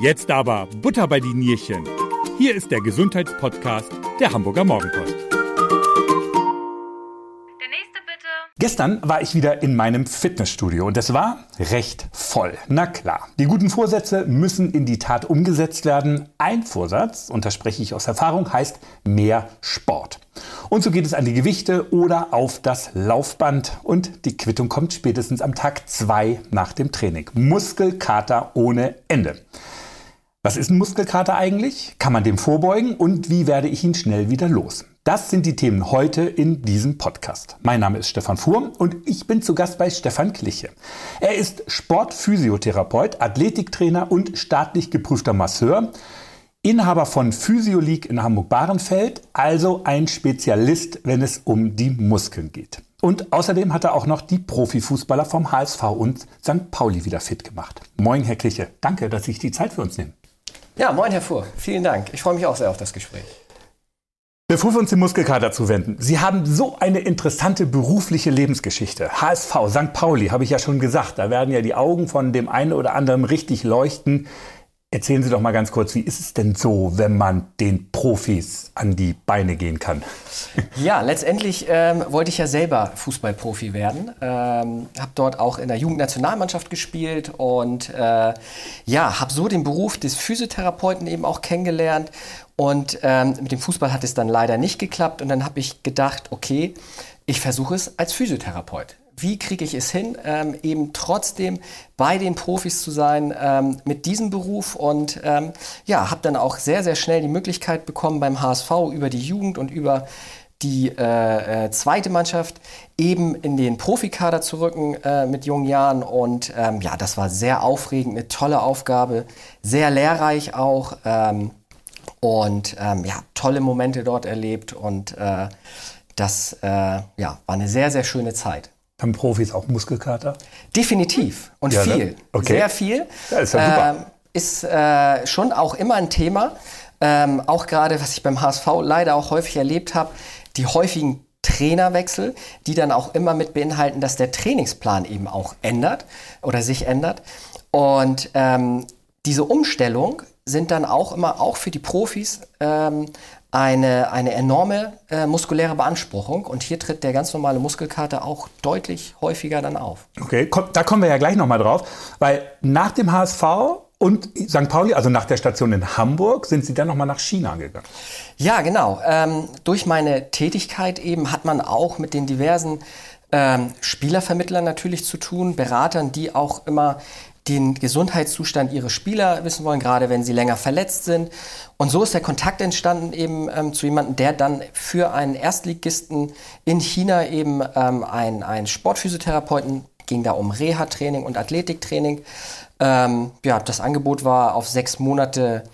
Jetzt aber Butter bei die Nierchen. Hier ist der Gesundheitspodcast der Hamburger Morgenpost. Der nächste bitte. Gestern war ich wieder in meinem Fitnessstudio und es war recht voll. Na klar, die guten Vorsätze müssen in die Tat umgesetzt werden. Ein Vorsatz, und das spreche ich aus Erfahrung, heißt mehr Sport. Und so geht es an die Gewichte oder auf das Laufband. Und die Quittung kommt spätestens am Tag zwei nach dem Training. Muskelkater ohne Ende. Was ist ein Muskelkater eigentlich? Kann man dem vorbeugen? Und wie werde ich ihn schnell wieder los? Das sind die Themen heute in diesem Podcast. Mein Name ist Stefan Fuhr und ich bin zu Gast bei Stefan Kliche. Er ist Sportphysiotherapeut, Athletiktrainer und staatlich geprüfter Masseur. Inhaber von Physio League in Hamburg-Bahrenfeld, also ein Spezialist, wenn es um die Muskeln geht. Und außerdem hat er auch noch die Profifußballer vom HSV und St. Pauli wieder fit gemacht. Moin, Herr Kliche. Danke, dass Sie sich die Zeit für uns nehmen. Ja, moin Herr Fuhr. Vielen Dank. Ich freue mich auch sehr auf das Gespräch. Bevor wir uns dem Muskelkater zuwenden, Sie haben so eine interessante berufliche Lebensgeschichte. HSV, St. Pauli, habe ich ja schon gesagt, da werden ja die Augen von dem einen oder anderen richtig leuchten. Erzählen Sie doch mal ganz kurz, wie ist es denn so, wenn man den Profis an die Beine gehen kann? Ja, letztendlich ähm, wollte ich ja selber Fußballprofi werden. Ähm, habe dort auch in der Jugendnationalmannschaft gespielt und äh, ja, habe so den Beruf des Physiotherapeuten eben auch kennengelernt. Und ähm, mit dem Fußball hat es dann leider nicht geklappt. Und dann habe ich gedacht, okay, ich versuche es als Physiotherapeut wie kriege ich es hin, ähm, eben trotzdem bei den Profis zu sein ähm, mit diesem Beruf und ähm, ja, habe dann auch sehr, sehr schnell die Möglichkeit bekommen beim HSV über die Jugend und über die äh, äh, zweite Mannschaft eben in den Profikader zu rücken äh, mit jungen Jahren und ähm, ja, das war sehr aufregend, eine tolle Aufgabe, sehr lehrreich auch ähm, und ähm, ja, tolle Momente dort erlebt und äh, das äh, ja, war eine sehr, sehr schöne Zeit. Haben Profis auch Muskelkater? Definitiv und ja, ne? viel. Ne? Okay. Sehr viel. Ja, ist ja super. Ähm, ist äh, schon auch immer ein Thema. Ähm, auch gerade, was ich beim HSV leider auch häufig erlebt habe, die häufigen Trainerwechsel, die dann auch immer mit beinhalten, dass der Trainingsplan eben auch ändert oder sich ändert. Und ähm, diese Umstellung sind dann auch immer auch für die Profis ähm, eine, eine enorme äh, muskuläre Beanspruchung und hier tritt der ganz normale Muskelkater auch deutlich häufiger dann auf. Okay, da kommen wir ja gleich nochmal drauf, weil nach dem HSV und St. Pauli, also nach der Station in Hamburg, sind Sie dann nochmal nach China gegangen. Ja, genau. Ähm, durch meine Tätigkeit eben hat man auch mit den diversen ähm, Spielervermittlern natürlich zu tun, Beratern, die auch immer den Gesundheitszustand ihrer Spieler wissen wollen, gerade wenn sie länger verletzt sind. Und so ist der Kontakt entstanden eben ähm, zu jemandem, der dann für einen Erstligisten in China eben ähm, ein, ein Sportphysiotherapeuten, ging da um Reha-Training und Athletiktraining. Ähm, ja, das Angebot war auf sechs Monate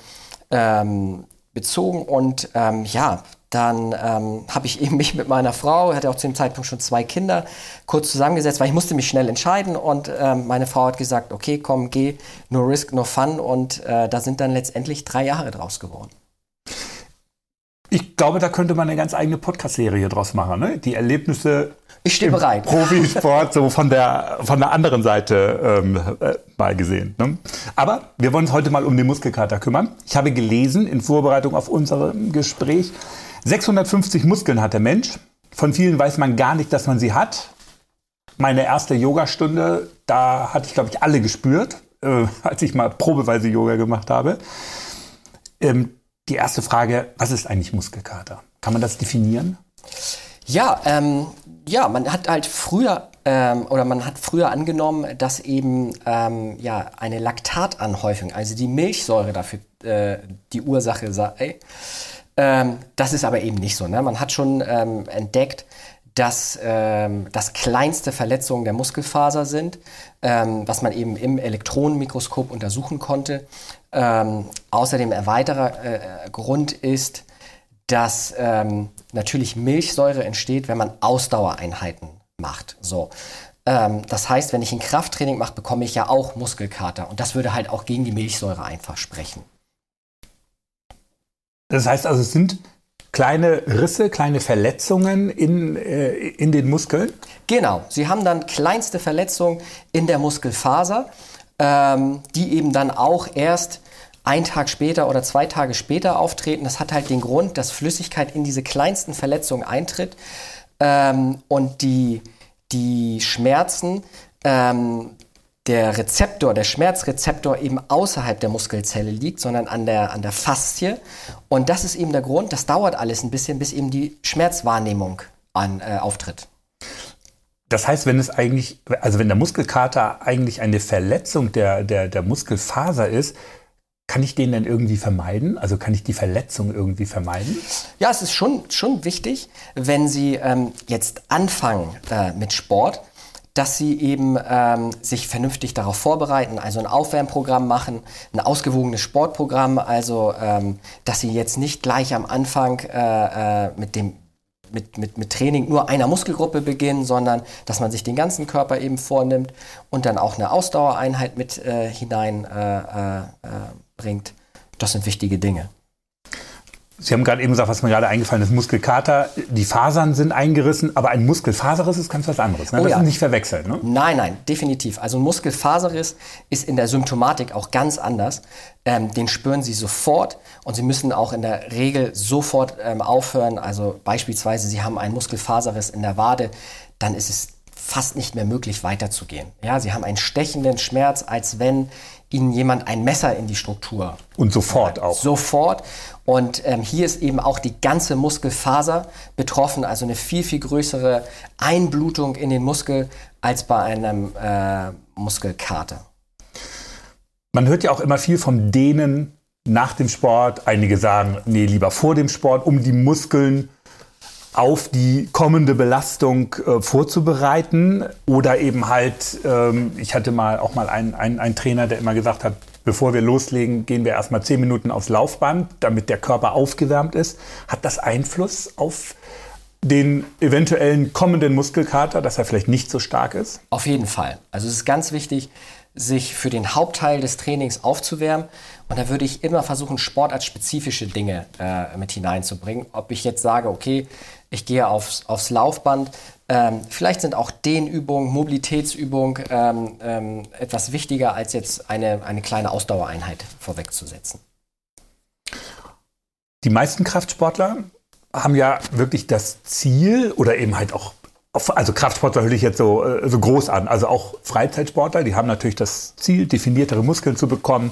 ähm, bezogen und ähm, ja, dann ähm, habe ich eben mich mit meiner Frau, hatte auch zu dem Zeitpunkt schon zwei Kinder, kurz zusammengesetzt, weil ich musste mich schnell entscheiden und ähm, meine Frau hat gesagt, okay, komm, geh, no risk, no fun und äh, da sind dann letztendlich drei Jahre draus geworden. Ich glaube, da könnte man eine ganz eigene Podcast-Serie draus machen. Ne? Die Erlebnisse ich stehe bereit. Profisport so von der, von der anderen Seite ähm, äh, mal gesehen. Ne? Aber wir wollen uns heute mal um den Muskelkater kümmern. Ich habe gelesen in Vorbereitung auf unser Gespräch, 650 Muskeln hat der Mensch. Von vielen weiß man gar nicht, dass man sie hat. Meine erste Yogastunde, da hatte ich, glaube ich, alle gespürt, äh, als ich mal probeweise Yoga gemacht habe. Ähm, die erste Frage, was ist eigentlich Muskelkater? Kann man das definieren? Ja, ähm, ja, man hat halt früher ähm, oder man hat früher angenommen, dass eben ähm, ja eine Laktatanhäufung, also die Milchsäure dafür äh, die Ursache sei. Ähm, das ist aber eben nicht so. Ne? Man hat schon ähm, entdeckt, dass ähm, das kleinste Verletzungen der Muskelfaser sind, ähm, was man eben im Elektronenmikroskop untersuchen konnte. Ähm, außerdem ein weiterer äh, Grund ist, dass ähm, natürlich Milchsäure entsteht, wenn man Ausdauereinheiten macht. So. Ähm, das heißt, wenn ich ein Krafttraining mache, bekomme ich ja auch Muskelkater. Und das würde halt auch gegen die Milchsäure einfach sprechen. Das heißt also, es sind kleine Risse, kleine Verletzungen in, äh, in den Muskeln? Genau, sie haben dann kleinste Verletzungen in der Muskelfaser, ähm, die eben dann auch erst ein Tag später oder zwei Tage später auftreten. Das hat halt den Grund, dass Flüssigkeit in diese kleinsten Verletzungen eintritt ähm, und die, die Schmerzen ähm, der Rezeptor, der Schmerzrezeptor eben außerhalb der Muskelzelle liegt, sondern an der, an der Faszie. Und das ist eben der Grund, das dauert alles ein bisschen, bis eben die Schmerzwahrnehmung an, äh, auftritt. Das heißt, wenn es eigentlich, also wenn der Muskelkater eigentlich eine Verletzung der, der, der Muskelfaser ist, kann ich den denn irgendwie vermeiden? Also kann ich die Verletzung irgendwie vermeiden? Ja, es ist schon, schon wichtig, wenn Sie ähm, jetzt anfangen äh, mit Sport, dass Sie eben ähm, sich vernünftig darauf vorbereiten, also ein Aufwärmprogramm machen, ein ausgewogenes Sportprogramm, also ähm, dass Sie jetzt nicht gleich am Anfang äh, äh, mit dem mit, mit, mit Training nur einer Muskelgruppe beginnen, sondern dass man sich den ganzen Körper eben vornimmt und dann auch eine Ausdauereinheit mit äh, hineinbringt. Äh, äh, äh das sind wichtige Dinge. Sie haben gerade eben gesagt, was mir gerade eingefallen ist, Muskelkater, die Fasern sind eingerissen, aber ein Muskelfaserriss ist ganz was anderes. Ne? Oh, das ja. ist nicht verwechseln. Ne? Nein, nein, definitiv. Also ein Muskelfaserriss ist in der Symptomatik auch ganz anders. Ähm, den spüren Sie sofort und Sie müssen auch in der Regel sofort ähm, aufhören. Also beispielsweise, Sie haben einen Muskelfaserriss in der Wade, dann ist es fast nicht mehr möglich weiterzugehen. Ja, Sie haben einen stechenden Schmerz, als wenn Ihnen jemand ein Messer in die Struktur. Und sofort auch. Sofort. Und ähm, hier ist eben auch die ganze Muskelfaser betroffen, also eine viel, viel größere Einblutung in den Muskel als bei einem äh, Muskelkater. Man hört ja auch immer viel vom Dehnen nach dem Sport. Einige sagen, nee, lieber vor dem Sport, um die Muskeln auf die kommende Belastung äh, vorzubereiten. Oder eben halt, ähm, ich hatte mal auch mal einen, einen, einen Trainer, der immer gesagt hat, bevor wir loslegen, gehen wir erstmal zehn Minuten aufs Laufband, damit der Körper aufgewärmt ist. Hat das Einfluss auf den eventuellen kommenden Muskelkater, dass er vielleicht nicht so stark ist? Auf jeden Fall. Also es ist ganz wichtig, sich für den Hauptteil des Trainings aufzuwärmen. Und da würde ich immer versuchen, sportartspezifische Dinge äh, mit hineinzubringen. Ob ich jetzt sage, okay, ich gehe aufs, aufs Laufband. Ähm, vielleicht sind auch Dehnübungen, Mobilitätsübungen ähm, ähm, etwas wichtiger, als jetzt eine, eine kleine Ausdauereinheit vorwegzusetzen. Die meisten Kraftsportler haben ja wirklich das Ziel oder eben halt auch, also Kraftsportler höre ich jetzt so, äh, so groß an, also auch Freizeitsportler, die haben natürlich das Ziel, definiertere Muskeln zu bekommen,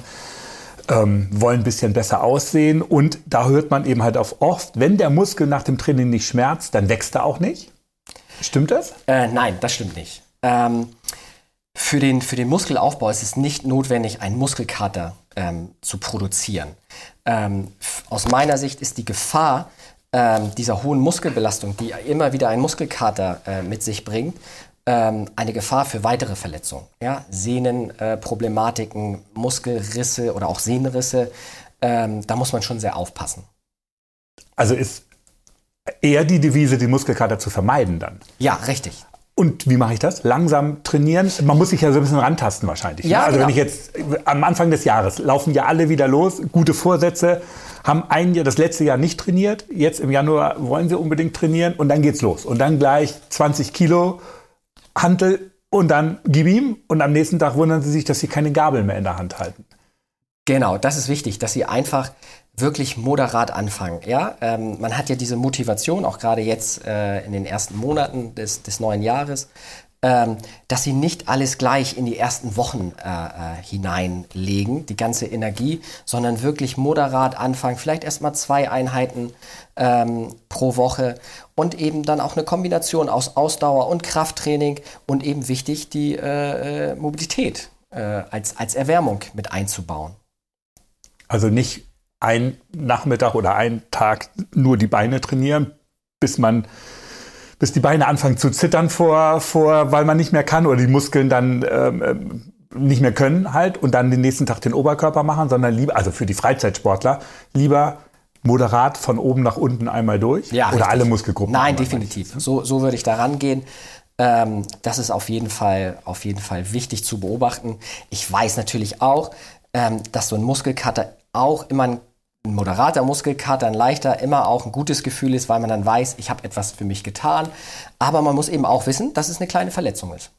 ähm, wollen ein bisschen besser aussehen. Und da hört man eben halt auf oft, wenn der Muskel nach dem Training nicht schmerzt, dann wächst er auch nicht. Stimmt das? Äh, nein, das stimmt nicht. Ähm, für, den, für den Muskelaufbau ist es nicht notwendig, einen Muskelkater ähm, zu produzieren. Ähm, aus meiner Sicht ist die Gefahr ähm, dieser hohen Muskelbelastung, die immer wieder ein Muskelkater äh, mit sich bringt, ähm, eine Gefahr für weitere Verletzungen. Ja? Sehnenproblematiken, äh, Muskelrisse oder auch Sehnenrisse, ähm, da muss man schon sehr aufpassen. Also ist eher die Devise, die Muskelkater zu vermeiden dann. Ja, richtig. Und wie mache ich das? Langsam trainieren? Man muss sich ja so ein bisschen rantasten wahrscheinlich. Ne? Ja, ne? Also genau. wenn ich jetzt am Anfang des Jahres laufen ja alle wieder los, gute Vorsätze, haben ein Jahr, das letzte Jahr nicht trainiert, jetzt im Januar wollen sie unbedingt trainieren und dann geht's los. Und dann gleich 20 Kilo Hantel und dann gib ihm und am nächsten Tag wundern sie sich, dass sie keine Gabel mehr in der Hand halten. Genau, das ist wichtig, dass sie einfach wirklich moderat anfangen. Ja, ähm, man hat ja diese Motivation, auch gerade jetzt äh, in den ersten Monaten des, des neuen Jahres, ähm, dass sie nicht alles gleich in die ersten Wochen äh, äh, hineinlegen, die ganze Energie, sondern wirklich moderat anfangen, vielleicht erst mal zwei Einheiten ähm, pro Woche und eben dann auch eine Kombination aus Ausdauer und Krafttraining und eben wichtig die äh, äh Mobilität äh, als, als Erwärmung mit einzubauen. Also nicht ein Nachmittag oder einen Tag nur die Beine trainieren, bis man bis die Beine anfangen zu zittern vor, vor, weil man nicht mehr kann oder die Muskeln dann ähm, ähm, nicht mehr können halt und dann den nächsten Tag den Oberkörper machen, sondern lieber, also für die Freizeitsportler, lieber moderat von oben nach unten einmal durch Ja, oder richtig. alle Muskelgruppen. Nein, definitiv. So, so würde ich da rangehen. Ähm, das ist auf jeden, Fall, auf jeden Fall wichtig zu beobachten. Ich weiß natürlich auch, ähm, dass so ein Muskelkater auch immer ein, ein moderater Muskelkater, ein leichter, immer auch ein gutes Gefühl ist, weil man dann weiß, ich habe etwas für mich getan. Aber man muss eben auch wissen, dass es eine kleine Verletzung ist.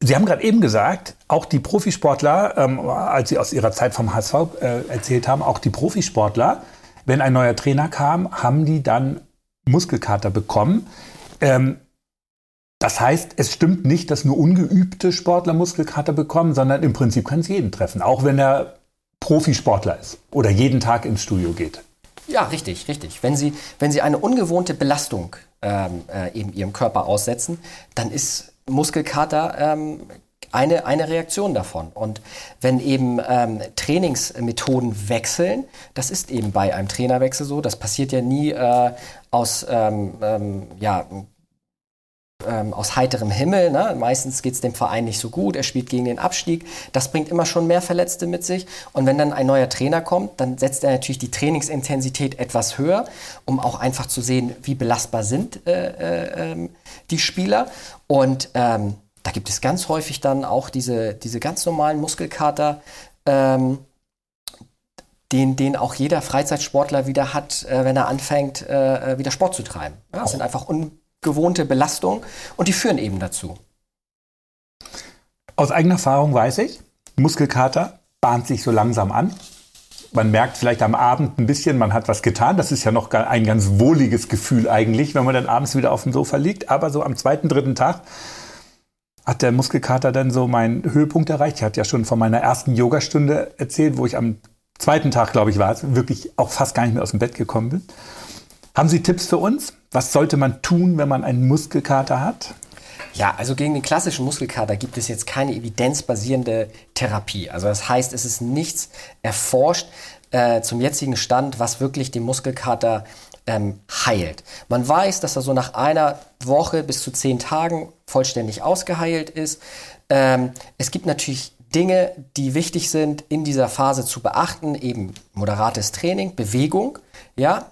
Sie haben gerade eben gesagt, auch die Profisportler, ähm, als Sie aus Ihrer Zeit vom HSV äh, erzählt haben, auch die Profisportler, wenn ein neuer Trainer kam, haben die dann Muskelkater bekommen. Ähm, das heißt, es stimmt nicht, dass nur ungeübte Sportler Muskelkater bekommen, sondern im Prinzip kann es jeden treffen, auch wenn er Profisportler ist oder jeden Tag ins Studio geht. Ja, richtig, richtig. Wenn Sie, wenn Sie eine ungewohnte Belastung ähm, äh, eben Ihrem Körper aussetzen, dann ist Muskelkater ähm, eine, eine Reaktion davon. Und wenn eben ähm, Trainingsmethoden wechseln, das ist eben bei einem Trainerwechsel so, das passiert ja nie äh, aus ähm, ähm, ja, ähm, aus heiterem Himmel. Ne? Meistens geht es dem Verein nicht so gut, er spielt gegen den Abstieg. Das bringt immer schon mehr Verletzte mit sich. Und wenn dann ein neuer Trainer kommt, dann setzt er natürlich die Trainingsintensität etwas höher, um auch einfach zu sehen, wie belastbar sind äh, äh, ähm, die Spieler. Und ähm, da gibt es ganz häufig dann auch diese, diese ganz normalen Muskelkater. Ähm, den, den auch jeder Freizeitsportler wieder hat, äh, wenn er anfängt, äh, äh wieder Sport zu treiben. Ja, das sind einfach un gewohnte Belastung und die führen eben dazu. Aus eigener Erfahrung weiß ich, Muskelkater bahnt sich so langsam an. Man merkt vielleicht am Abend ein bisschen, man hat was getan. Das ist ja noch ein ganz wohliges Gefühl eigentlich, wenn man dann abends wieder auf dem Sofa liegt. Aber so am zweiten, dritten Tag hat der Muskelkater dann so meinen Höhepunkt erreicht. Ich hatte ja schon von meiner ersten Yogastunde erzählt, wo ich am zweiten Tag, glaube ich, war, wirklich auch fast gar nicht mehr aus dem Bett gekommen bin. Haben Sie Tipps für uns? Was sollte man tun, wenn man einen Muskelkater hat? Ja, also gegen den klassischen Muskelkater gibt es jetzt keine evidenzbasierende Therapie. Also das heißt, es ist nichts erforscht äh, zum jetzigen Stand, was wirklich den Muskelkater ähm, heilt. Man weiß, dass er so nach einer Woche bis zu zehn Tagen vollständig ausgeheilt ist. Ähm, es gibt natürlich Dinge, die wichtig sind in dieser Phase zu beachten, eben moderates Training, Bewegung, ja.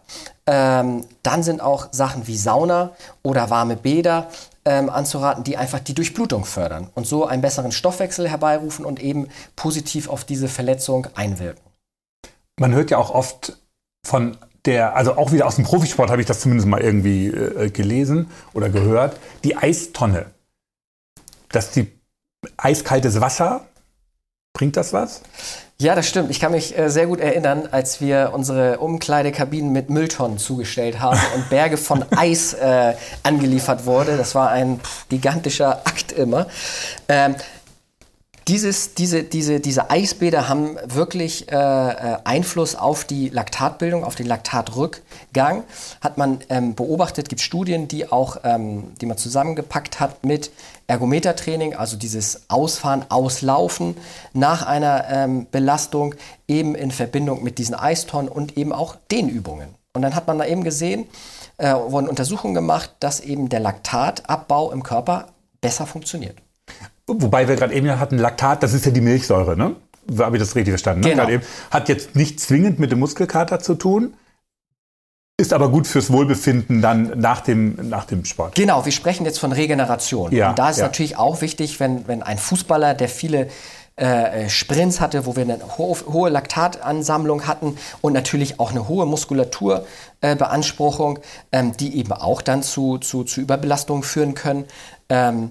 Ähm, dann sind auch Sachen wie Sauna oder warme Bäder ähm, anzuraten, die einfach die Durchblutung fördern und so einen besseren Stoffwechsel herbeirufen und eben positiv auf diese Verletzung einwirken. Man hört ja auch oft von der, also auch wieder aus dem Profisport habe ich das zumindest mal irgendwie äh, gelesen oder gehört, die Eistonne. Dass die eiskaltes Wasser Bringt das was? Ja, das stimmt. Ich kann mich äh, sehr gut erinnern, als wir unsere Umkleidekabinen mit Mülltonnen zugestellt haben und Berge von Eis äh, angeliefert wurde. Das war ein gigantischer Akt immer. Ähm, dieses, diese, diese, diese Eisbäder haben wirklich äh, äh, Einfluss auf die Laktatbildung, auf den Laktatrückgang. Hat man ähm, beobachtet, gibt Studien, die auch, ähm, die man zusammengepackt hat mit Ergometertraining, also dieses Ausfahren, Auslaufen nach einer ähm, Belastung, eben in Verbindung mit diesen Eistonnen und eben auch Dehnübungen. Und dann hat man da eben gesehen, äh, wurden Untersuchungen gemacht, dass eben der Laktatabbau im Körper besser funktioniert. Wobei wir gerade eben hatten, Laktat, das ist ja die Milchsäure, ne? Habe ich das richtig verstanden? Ne? Genau. Eben, hat jetzt nicht zwingend mit dem Muskelkater zu tun, ist aber gut fürs Wohlbefinden dann nach dem, nach dem Sport. Genau, wir sprechen jetzt von Regeneration. Ja, und da ist ja. natürlich auch wichtig, wenn, wenn ein Fußballer, der viele äh, Sprints hatte, wo wir eine ho hohe Laktatansammlung hatten und natürlich auch eine hohe Muskulaturbeanspruchung, äh, ähm, die eben auch dann zu, zu, zu Überbelastungen führen können. Ähm,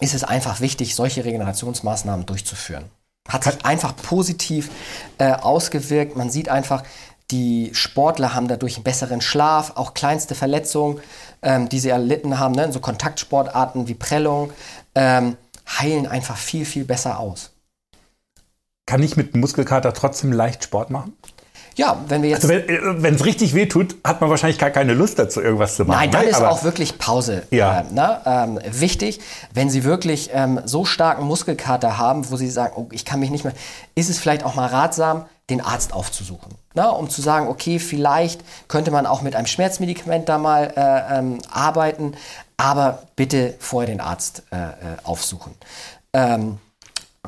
ist es einfach wichtig, solche Regenerationsmaßnahmen durchzuführen. Hat sich einfach positiv äh, ausgewirkt. Man sieht einfach, die Sportler haben dadurch einen besseren Schlaf, auch kleinste Verletzungen, ähm, die sie erlitten haben, ne, so Kontaktsportarten wie Prellung, ähm, heilen einfach viel, viel besser aus. Kann ich mit Muskelkater trotzdem leicht Sport machen? Ja, wenn wir jetzt. Also wenn es richtig weh tut, hat man wahrscheinlich gar keine Lust dazu, irgendwas zu machen. Nein, dann ne? ist Aber- auch wirklich Pause Ja. äh, ne, ähm, wichtig. Wenn Sie wirklich ähm, so starken Muskelkater haben, wo Sie sagen, oh, ich kann mich nicht mehr, ist es vielleicht auch mal ratsam, den Arzt aufzusuchen. Ne, um zu sagen, okay, vielleicht könnte man auch mit einem Schmerzmedikament da mal äh, ähm, arbeiten, aber bitte vorher den Arzt äh, äh, aufsuchen. Ähm,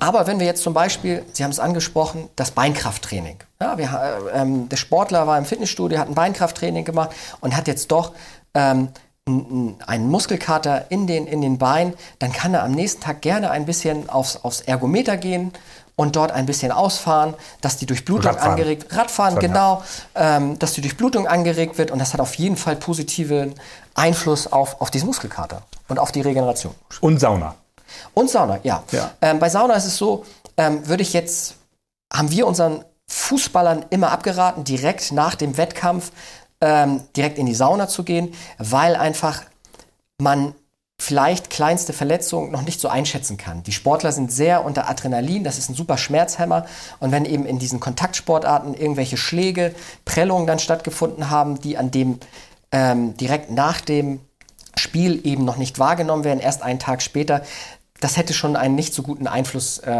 aber wenn wir jetzt zum Beispiel, Sie haben es angesprochen, das Beinkrafttraining. Ja, wir, äh, ähm, der Sportler war im Fitnessstudio, hat ein Beinkrafttraining gemacht und hat jetzt doch ähm, einen Muskelkater in den, in den Beinen, dann kann er am nächsten Tag gerne ein bisschen aufs, aufs Ergometer gehen und dort ein bisschen ausfahren, dass die Durchblutung Radfahren. angeregt Radfahren, ja. genau, ähm, dass die Durchblutung angeregt wird und das hat auf jeden Fall positiven Einfluss auf, auf diesen Muskelkater und auf die Regeneration. Und Sauna. Und Sauna, ja. Ja. Ähm, bei Sauna ist es so, ähm, würde ich jetzt, haben wir unseren Fußballern immer abgeraten, direkt nach dem Wettkampf ähm, direkt in die Sauna zu gehen, weil einfach man vielleicht kleinste Verletzungen noch nicht so einschätzen kann. Die Sportler sind sehr unter Adrenalin, das ist ein super Schmerzhemmer. Und wenn eben in diesen Kontaktsportarten irgendwelche Schläge, Prellungen dann stattgefunden haben, die an dem ähm, direkt nach dem Spiel eben noch nicht wahrgenommen werden, erst einen Tag später, das hätte schon einen nicht so guten Einfluss äh,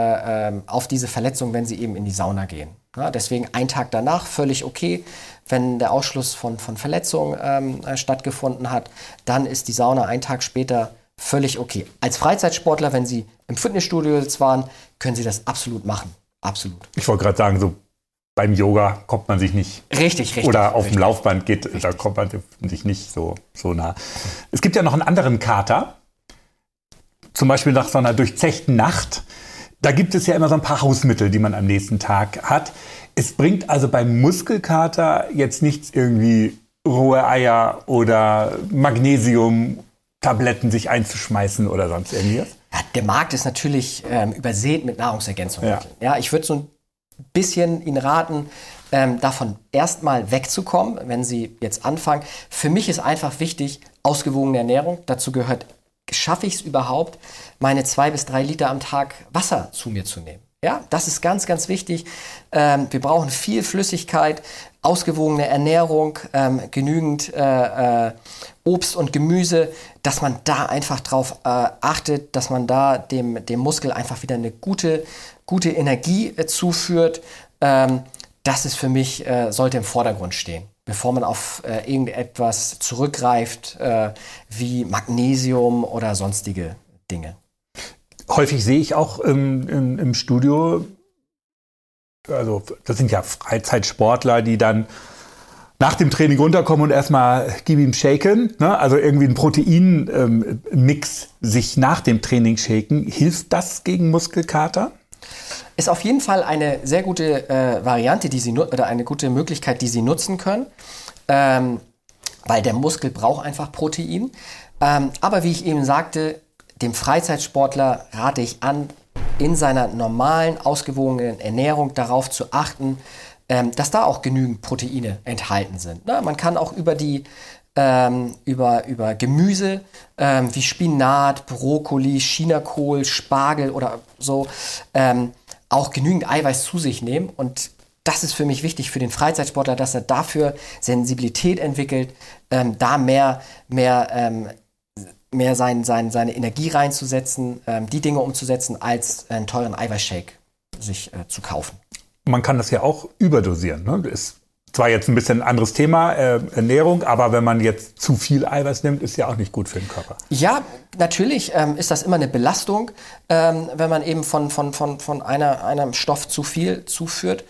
äh, auf diese Verletzung, wenn sie eben in die Sauna gehen. Ja, deswegen ein Tag danach völlig okay. Wenn der Ausschluss von, von Verletzungen ähm, äh, stattgefunden hat, dann ist die Sauna einen Tag später völlig okay. Als Freizeitsportler, wenn Sie im Fitnessstudio jetzt waren, können Sie das absolut machen. Absolut. Ich wollte gerade sagen, so beim Yoga kommt man sich nicht. Richtig, richtig. Oder auf richtig. dem Laufband geht, da kommt man sich nicht so, so nah. Es gibt ja noch einen anderen Kater. Zum Beispiel nach so einer durchzechten Nacht. Da gibt es ja immer so ein paar Hausmittel, die man am nächsten Tag hat. Es bringt also beim Muskelkater jetzt nichts irgendwie rohe Eier oder Magnesium-Tabletten sich einzuschmeißen oder sonst irgendwas. Ja, der Markt ist natürlich ähm, übersät mit Nahrungsergänzungsmitteln. Ja. ich würde so ein bisschen Ihnen raten, ähm, davon erstmal wegzukommen, wenn Sie jetzt anfangen. Für mich ist einfach wichtig, ausgewogene Ernährung. Dazu gehört, schaffe ich es überhaupt, meine zwei bis drei Liter am Tag Wasser zu mir zu nehmen. Ja, das ist ganz, ganz wichtig. Ähm, wir brauchen viel Flüssigkeit, ausgewogene Ernährung, ähm, genügend äh, äh, Obst und Gemüse, dass man da einfach drauf äh, achtet, dass man da dem, dem Muskel einfach wieder eine gute, gute Energie äh, zuführt. Ähm, das ist für mich, äh, sollte im Vordergrund stehen, bevor man auf äh, irgendetwas zurückgreift, wie Magnesium oder sonstige Dinge häufig sehe ich auch im, im, im Studio, also das sind ja Freizeitsportler, die dann nach dem Training runterkommen und erstmal gib ihm shaken, ne? also irgendwie einen Proteinmix ähm, sich nach dem Training shaken. Hilft das gegen Muskelkater? Ist auf jeden Fall eine sehr gute äh, Variante, die Sie oder eine gute Möglichkeit, die Sie nutzen können, ähm, weil der Muskel braucht einfach Protein. Ähm, aber wie ich eben sagte, dem Freizeitsportler rate ich an, in seiner normalen, ausgewogenen Ernährung darauf zu achten, ähm, dass da auch genügend Proteine enthalten sind. Na, man kann auch über die ähm, über, über Gemüse ähm, wie Spinat, Brokkoli, Chinakohl, Spargel oder so ähm, auch genügend Eiweiß zu sich nehmen. Und das ist für mich wichtig für den Freizeitsportler, dass er dafür Sensibilität entwickelt, ähm, da mehr, mehr ähm, mehr sein, sein, seine Energie reinzusetzen, ähm, die Dinge umzusetzen, als einen teuren Eiweißshake sich äh, zu kaufen. Man kann das ja auch überdosieren. Ne? Ist zwar jetzt ein bisschen ein anderes Thema, äh, Ernährung, aber wenn man jetzt zu viel Eiweiß nimmt, ist ja auch nicht gut für den Körper. Ja, natürlich ähm, ist das immer eine Belastung, ähm, wenn man eben von, von, von, von einer, einem Stoff zu viel zuführt.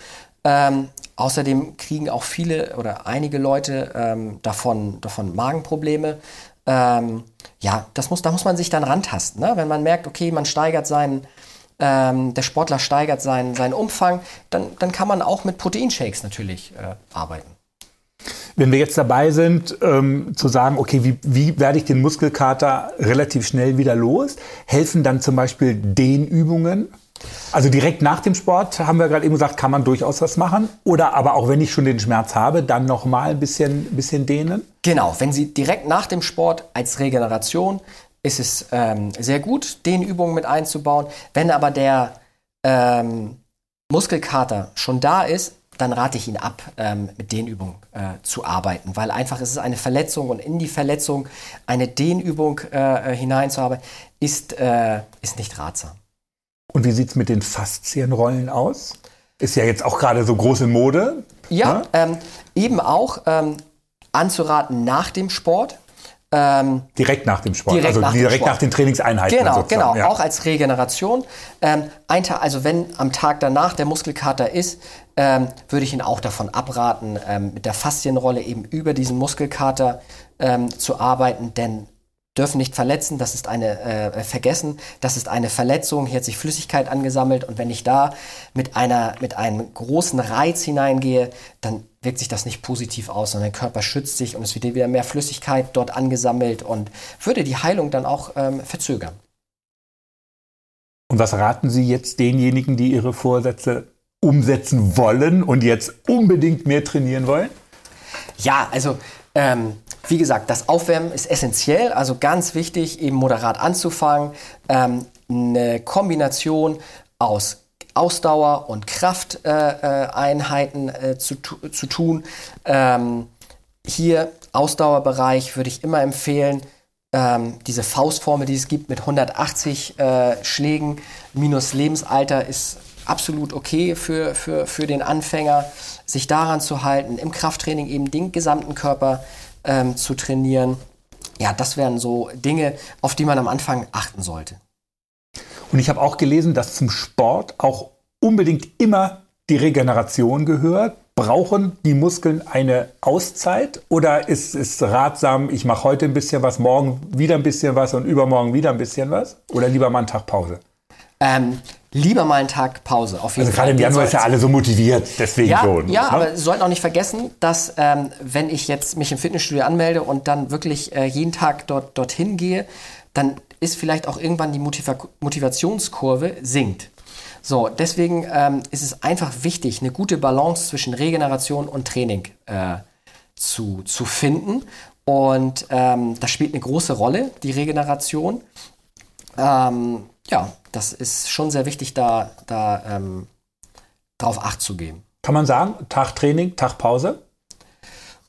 Ähm, außerdem kriegen auch viele oder einige Leute ähm, davon, davon Magenprobleme. Ähm, ja, das muss, da muss man sich dann rantasten. Ne? Wenn man merkt, okay, man steigert seinen, ähm, der Sportler steigert seinen, seinen Umfang, dann, dann kann man auch mit Proteinshakes natürlich äh, arbeiten. Wenn wir jetzt dabei sind, ähm, zu sagen, okay, wie, wie werde ich den Muskelkater relativ schnell wieder los, helfen dann zum Beispiel Dehnübungen? Also direkt nach dem Sport, haben wir gerade eben gesagt, kann man durchaus was machen. Oder aber auch wenn ich schon den Schmerz habe, dann nochmal ein bisschen, bisschen dehnen? Genau, wenn Sie direkt nach dem Sport als Regeneration ist es ähm, sehr gut, Dehnübungen mit einzubauen. Wenn aber der ähm, Muskelkater schon da ist, dann rate ich ihn ab, ähm, mit Dehnübungen äh, zu arbeiten, weil einfach es ist eine Verletzung und in die Verletzung eine Dehnübung äh, hineinzuarbeiten, ist, äh, ist nicht ratsam. Und wie sieht es mit den Faszienrollen aus? Ist ja jetzt auch gerade so groß in Mode. Ja, ne? ähm, eben auch ähm, anzuraten nach dem Sport. Ähm, direkt nach dem Sport, direkt also nach direkt nach den Trainingseinheiten. Genau, genau, ja. auch als Regeneration. Ähm, ein Tag, also wenn am Tag danach der Muskelkater ist, ähm, würde ich ihn auch davon abraten, ähm, mit der Faszienrolle eben über diesen Muskelkater ähm, zu arbeiten, denn dürfen nicht verletzen, das ist eine äh, vergessen, das ist eine Verletzung, hier hat sich Flüssigkeit angesammelt und wenn ich da mit einer mit einem großen Reiz hineingehe, dann wirkt sich das nicht positiv aus, sondern der Körper schützt sich und es wird wieder mehr Flüssigkeit dort angesammelt und würde die Heilung dann auch ähm, verzögern. Und was raten Sie jetzt denjenigen, die ihre Vorsätze umsetzen wollen und jetzt unbedingt mehr trainieren wollen? Ja, also ähm, wie gesagt, das Aufwärmen ist essentiell, also ganz wichtig, eben moderat anzufangen. Ähm, eine Kombination aus Ausdauer- und Krafteinheiten äh, äh, zu, zu tun. Ähm, hier Ausdauerbereich würde ich immer empfehlen, ähm, diese Faustformel, die es gibt mit 180 äh, Schlägen minus Lebensalter ist absolut okay für, für, für den Anfänger, sich daran zu halten, im Krafttraining eben den gesamten Körper ähm, zu trainieren. Ja, das wären so Dinge, auf die man am Anfang achten sollte. Und ich habe auch gelesen, dass zum Sport auch unbedingt immer die Regeneration gehört. Brauchen die Muskeln eine Auszeit oder ist es ratsam, ich mache heute ein bisschen was, morgen wieder ein bisschen was und übermorgen wieder ein bisschen was? Oder lieber mal einen Tag Pause? Ähm, lieber mal einen Tag Pause. Auf jeden also Fall. gerade im Januar ist ja alle so motiviert, deswegen ja, so. Ja, ne? aber Sie sollten auch nicht vergessen, dass ähm, wenn ich jetzt mich im Fitnessstudio anmelde und dann wirklich äh, jeden Tag dort, dorthin gehe, dann ist vielleicht auch irgendwann die Motiva Motivationskurve sinkt. So, deswegen ähm, ist es einfach wichtig, eine gute Balance zwischen Regeneration und Training äh, zu, zu finden. Und ähm, das spielt eine große Rolle, die Regeneration. Ähm, ja, das ist schon sehr wichtig, da, da ähm, drauf Acht zu geben. Kann man sagen, Tag Training, Tag Pause?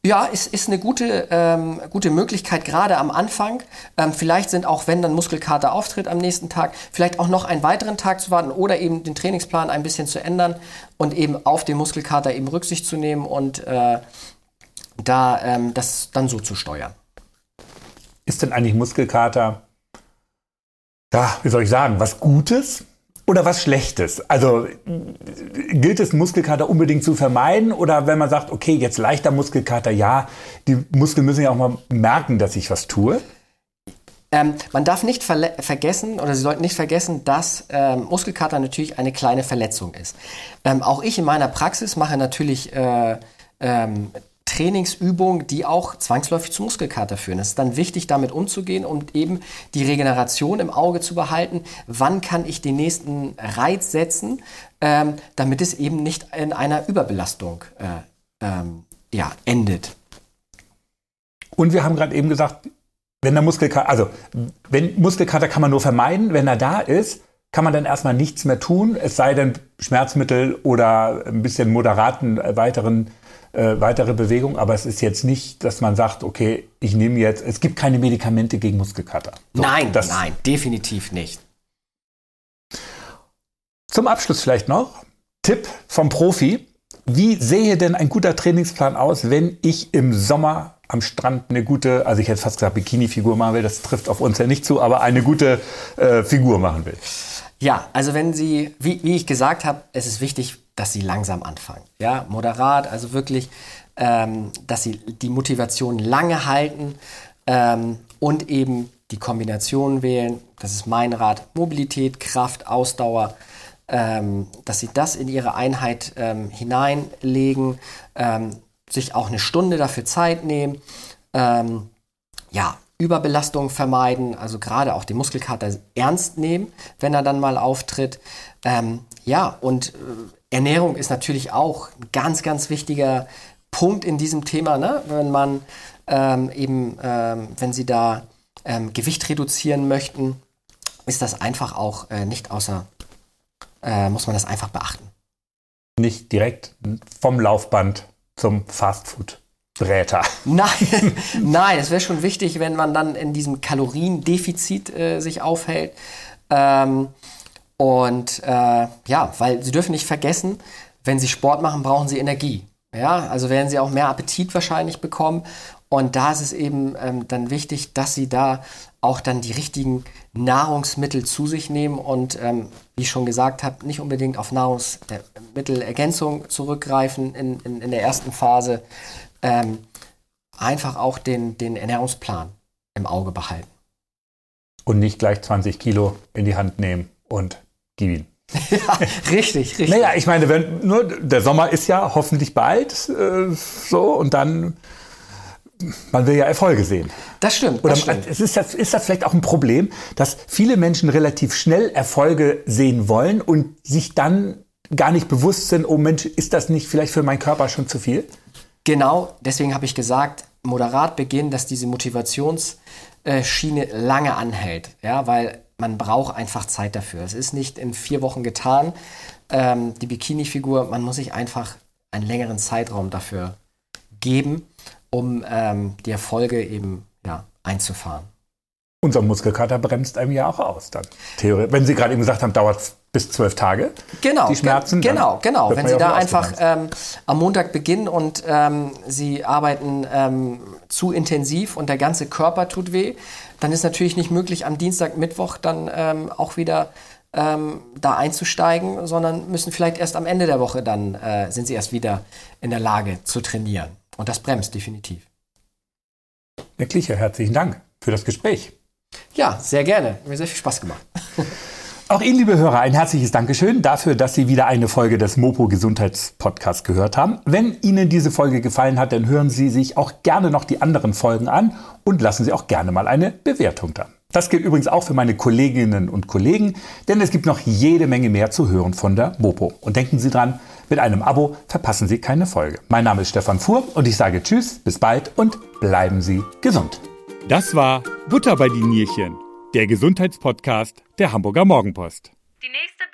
Ja, ist, ist eine gute, ähm, gute Möglichkeit, gerade am Anfang. Ähm, vielleicht sind auch, wenn dann Muskelkater auftritt am nächsten Tag, vielleicht auch noch einen weiteren Tag zu warten oder eben den Trainingsplan ein bisschen zu ändern und eben auf den Muskelkater eben Rücksicht zu nehmen und äh, da ähm, das dann so zu steuern. Ist denn eigentlich Muskelkater ja, wie soll ich sagen, was Gutes oder was Schlechtes? Also gilt es, Muskelkater unbedingt zu vermeiden oder wenn man sagt, okay, jetzt leichter Muskelkater, ja, die Muskeln müssen ja auch mal merken, dass ich was tue? Ähm, man darf nicht vergessen, oder Sie sollten nicht vergessen, dass ähm, Muskelkater natürlich eine kleine Verletzung ist. Ähm, auch ich in meiner Praxis mache natürlich äh, ähm, Trainingsübungen, die auch zwangsläufig zu Muskelkater führen. Es ist dann wichtig, damit umzugehen und eben die Regeneration im Auge zu behalten. Wann kann ich den nächsten Reiz setzen, ähm, damit es eben nicht in einer Überbelastung äh, ähm, ja, endet. Und wir haben gerade eben gesagt, wenn der Muskelkater, also wenn Muskelkater kann man nur vermeiden, wenn er da ist, kann man dann erstmal nichts mehr tun, es sei denn Schmerzmittel oder ein bisschen moderaten äh, weiteren äh, weitere Bewegung, aber es ist jetzt nicht, dass man sagt, okay, ich nehme jetzt, es gibt keine Medikamente gegen Muskelkater. So, nein, nein, definitiv nicht. Zum Abschluss vielleicht noch, Tipp vom Profi. Wie sehe denn ein guter Trainingsplan aus, wenn ich im Sommer am Strand eine gute, also ich hätte fast gesagt Bikini-Figur machen will, das trifft auf uns ja nicht zu, aber eine gute äh, Figur machen will? Ja, also wenn Sie, wie, wie ich gesagt habe, es ist wichtig, dass sie langsam anfangen. Ja, moderat, also wirklich, ähm, dass sie die Motivation lange halten ähm, und eben die Kombination wählen. Das ist mein Rat: Mobilität, Kraft, Ausdauer. Ähm, dass sie das in ihre Einheit ähm, hineinlegen, ähm, sich auch eine Stunde dafür Zeit nehmen. Ähm, ja, Überbelastung vermeiden, also gerade auch den Muskelkater ernst nehmen, wenn er dann mal auftritt. Ähm, ja, und äh, Ernährung ist natürlich auch ein ganz, ganz wichtiger Punkt in diesem Thema, ne? wenn man ähm, eben, ähm, wenn Sie da ähm, Gewicht reduzieren möchten, ist das einfach auch äh, nicht außer, äh, muss man das einfach beachten. Nicht direkt vom Laufband zum Fastfood. Drähter. Nein, nein, es wäre schon wichtig, wenn man dann in diesem Kaloriendefizit äh, sich aufhält. Ähm, und äh, ja, weil Sie dürfen nicht vergessen, wenn Sie Sport machen, brauchen Sie Energie. Ja, also werden Sie auch mehr Appetit wahrscheinlich bekommen. Und da ist es eben ähm, dann wichtig, dass Sie da auch dann die richtigen Nahrungsmittel zu sich nehmen und, ähm, wie ich schon gesagt habe, nicht unbedingt auf Nahrungsmittelergänzung zurückgreifen in, in, in der ersten Phase. Ähm, einfach auch den, den Ernährungsplan im Auge behalten. Und nicht gleich 20 Kilo in die Hand nehmen und gib ihn. ja, richtig, richtig. Naja, ich meine, wenn, nur der Sommer ist ja hoffentlich bald äh, so und dann man will ja Erfolge sehen. Das stimmt. Oder das stimmt. Ist, das, ist das vielleicht auch ein Problem, dass viele Menschen relativ schnell Erfolge sehen wollen und sich dann gar nicht bewusst sind, oh Mensch, ist das nicht vielleicht für meinen Körper schon zu viel? Genau, deswegen habe ich gesagt, moderat beginnen, dass diese Motivationsschiene lange anhält. Ja, weil man braucht einfach Zeit dafür. Es ist nicht in vier Wochen getan. Ähm, die Bikini-Figur, man muss sich einfach einen längeren Zeitraum dafür geben, um ähm, die Erfolge eben ja, einzufahren. Unser Muskelkater bremst einem ja auch aus dann. Theorie. Wenn Sie gerade eben gesagt haben, dauert bis zwölf Tage. Genau. Die Schmerzen. Genau, genau. Wenn Sie da einfach ähm, am Montag beginnen und ähm, Sie arbeiten ähm, zu intensiv und der ganze Körper tut weh, dann ist natürlich nicht möglich, am Dienstag, Mittwoch dann ähm, auch wieder ähm, da einzusteigen, sondern müssen vielleicht erst am Ende der Woche dann äh, sind Sie erst wieder in der Lage zu trainieren. Und das bremst definitiv. Herr Kliche, herzlichen Dank für das Gespräch. Ja, sehr gerne. Hat mir sehr viel Spaß gemacht. Auch Ihnen, liebe Hörer, ein herzliches Dankeschön dafür, dass Sie wieder eine Folge des Mopo Gesundheitspodcasts gehört haben. Wenn Ihnen diese Folge gefallen hat, dann hören Sie sich auch gerne noch die anderen Folgen an und lassen Sie auch gerne mal eine Bewertung da. Das gilt übrigens auch für meine Kolleginnen und Kollegen, denn es gibt noch jede Menge mehr zu hören von der Mopo. Und denken Sie dran, mit einem Abo verpassen Sie keine Folge. Mein Name ist Stefan Fuhr und ich sage Tschüss, bis bald und bleiben Sie gesund. Das war Butter bei die Nierchen, der Gesundheitspodcast der Hamburger Morgenpost. Die nächste